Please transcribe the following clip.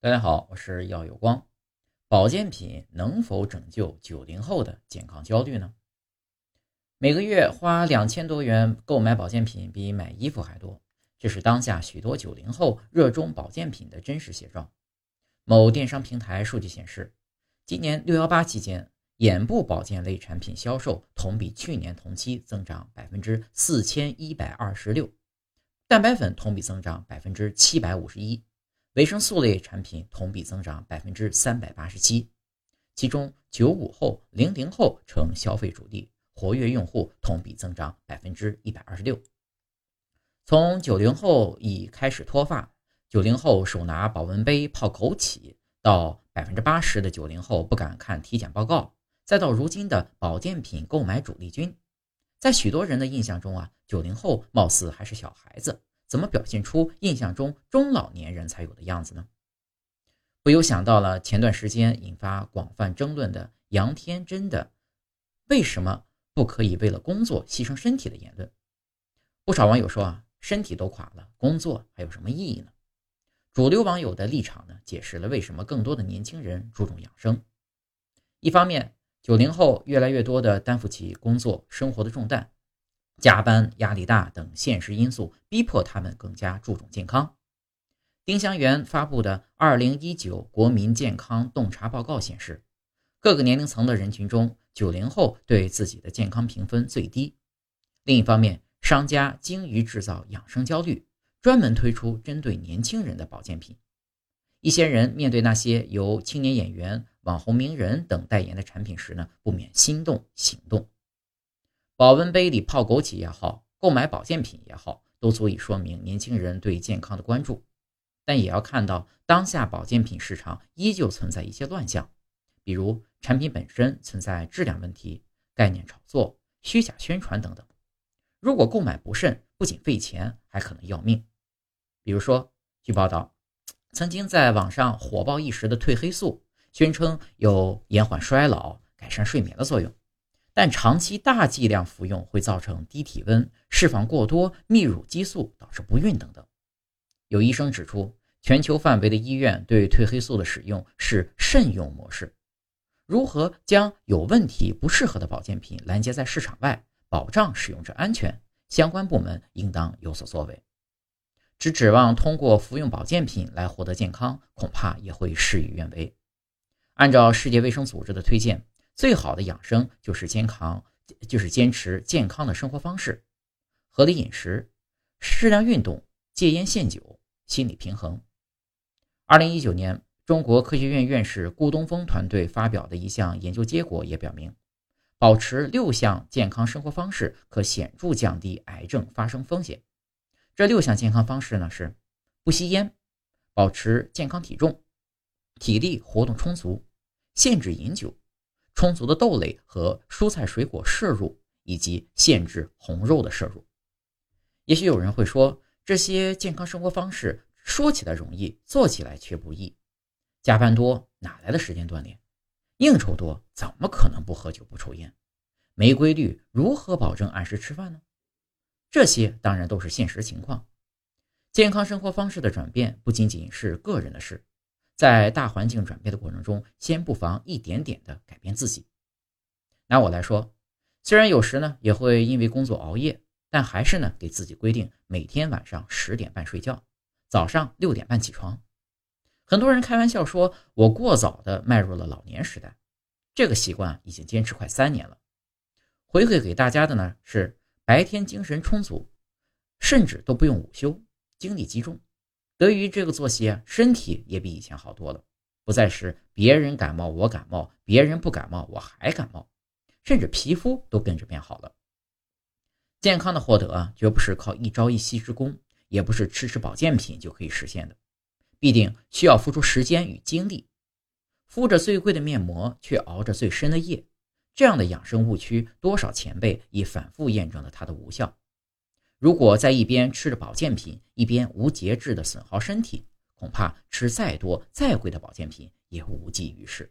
大家好，我是耀有光。保健品能否拯救九零后的健康焦虑呢？每个月花两千多元购买保健品比买衣服还多，这是当下许多九零后热衷保健品的真实写照。某电商平台数据显示，今年六幺八期间，眼部保健类产品销售同比去年同期增长百分之四千一百二十六，蛋白粉同比增长百分之七百五十一。维生素类产品同比增长百分之三百八十七，其中九五后、零零后成消费主力，活跃用户同比增长百分之一百二十六。从九零后已开始脱发，九零后手拿保温杯泡枸杞，到百分之八十的九零后不敢看体检报告，再到如今的保健品购买主力军，在许多人的印象中啊，九零后貌似还是小孩子。怎么表现出印象中中老年人才有的样子呢？不由想到了前段时间引发广泛争论的杨天真的“为什么不可以为了工作牺牲身体”的言论。不少网友说啊，身体都垮了，工作还有什么意义呢？主流网友的立场呢，解释了为什么更多的年轻人注重养生。一方面，九零后越来越多的担负起工作生活的重担。加班压力大等现实因素逼迫他们更加注重健康。丁香园发布的《二零一九国民健康洞察报告》显示，各个年龄层的人群中，九零后对自己的健康评分最低。另一方面，商家精于制造养生焦虑，专门推出针对年轻人的保健品。一些人面对那些由青年演员、网红名人等代言的产品时呢，不免心动行动。保温杯里泡枸杞也好，购买保健品也好，都足以说明年轻人对健康的关注。但也要看到，当下保健品市场依旧存在一些乱象，比如产品本身存在质量问题、概念炒作、虚假宣传等等。如果购买不慎，不仅费钱，还可能要命。比如说，据报道，曾经在网上火爆一时的褪黑素，宣称有延缓衰老、改善睡眠的作用。但长期大剂量服用会造成低体温、释放过多泌乳激素，导致不孕等等。有医生指出，全球范围的医院对褪黑素的使用是慎用模式。如何将有问题、不适合的保健品拦截在市场外，保障使用者安全？相关部门应当有所作为。只指望通过服用保健品来获得健康，恐怕也会事与愿违。按照世界卫生组织的推荐。最好的养生就是健康，就是坚持健康的生活方式，合理饮食，适量运动，戒烟限酒，心理平衡。二零一九年，中国科学院院士顾东风团队发表的一项研究结果也表明，保持六项健康生活方式可显著降低癌症发生风险。这六项健康方式呢是：不吸烟，保持健康体重，体力活动充足，限制饮酒。充足的豆类和蔬菜水果摄入，以及限制红肉的摄入。也许有人会说，这些健康生活方式说起来容易，做起来却不易。加班多，哪来的时间锻炼？应酬多，怎么可能不喝酒不抽烟？没规律，如何保证按时吃饭呢？这些当然都是现实情况。健康生活方式的转变不仅仅是个人的事。在大环境转变的过程中，先不妨一点点的改变自己。拿我来说，虽然有时呢也会因为工作熬夜，但还是呢给自己规定每天晚上十点半睡觉，早上六点半起床。很多人开玩笑说我过早的迈入了老年时代，这个习惯已经坚持快三年了。回馈给大家的呢是白天精神充足，甚至都不用午休，精力集中。得益于这个作息，身体也比以前好多了，不再是别人感冒我感冒，别人不感冒我还感冒，甚至皮肤都跟着变好了。健康的获得，绝不是靠一朝一夕之功，也不是吃吃保健品就可以实现的，必定需要付出时间与精力。敷着最贵的面膜，却熬着最深的夜，这样的养生误区，多少前辈已反复验证了它的无效。如果在一边吃着保健品，一边无节制的损耗身体，恐怕吃再多再贵的保健品也无济于事。